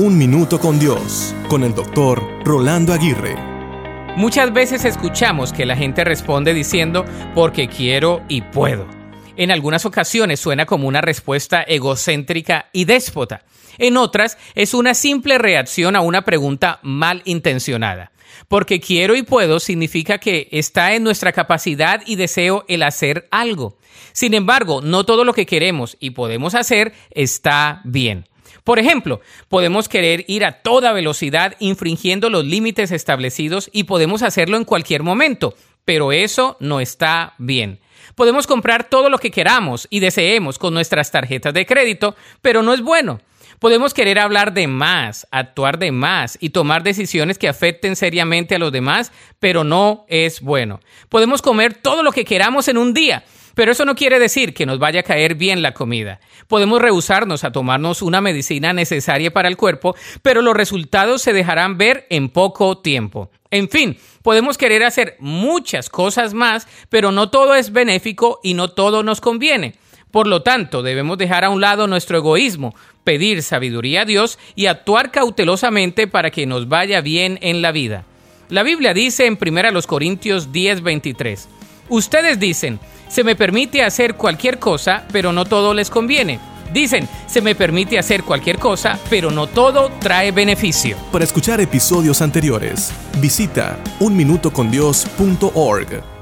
Un Minuto con Dios, con el doctor Rolando Aguirre. Muchas veces escuchamos que la gente responde diciendo porque quiero y puedo. En algunas ocasiones suena como una respuesta egocéntrica y déspota. En otras es una simple reacción a una pregunta mal intencionada. Porque quiero y puedo significa que está en nuestra capacidad y deseo el hacer algo. Sin embargo, no todo lo que queremos y podemos hacer está bien. Por ejemplo, podemos querer ir a toda velocidad infringiendo los límites establecidos y podemos hacerlo en cualquier momento, pero eso no está bien. Podemos comprar todo lo que queramos y deseemos con nuestras tarjetas de crédito, pero no es bueno. Podemos querer hablar de más, actuar de más y tomar decisiones que afecten seriamente a los demás, pero no es bueno. Podemos comer todo lo que queramos en un día, pero eso no quiere decir que nos vaya a caer bien la comida. Podemos rehusarnos a tomarnos una medicina necesaria para el cuerpo, pero los resultados se dejarán ver en poco tiempo. En fin, podemos querer hacer muchas cosas más, pero no todo es benéfico y no todo nos conviene. Por lo tanto, debemos dejar a un lado nuestro egoísmo, pedir sabiduría a Dios y actuar cautelosamente para que nos vaya bien en la vida. La Biblia dice en 1 Corintios 10:23, Ustedes dicen, se me permite hacer cualquier cosa, pero no todo les conviene. Dicen, se me permite hacer cualquier cosa, pero no todo trae beneficio. Para escuchar episodios anteriores, visita unminutocondios.org.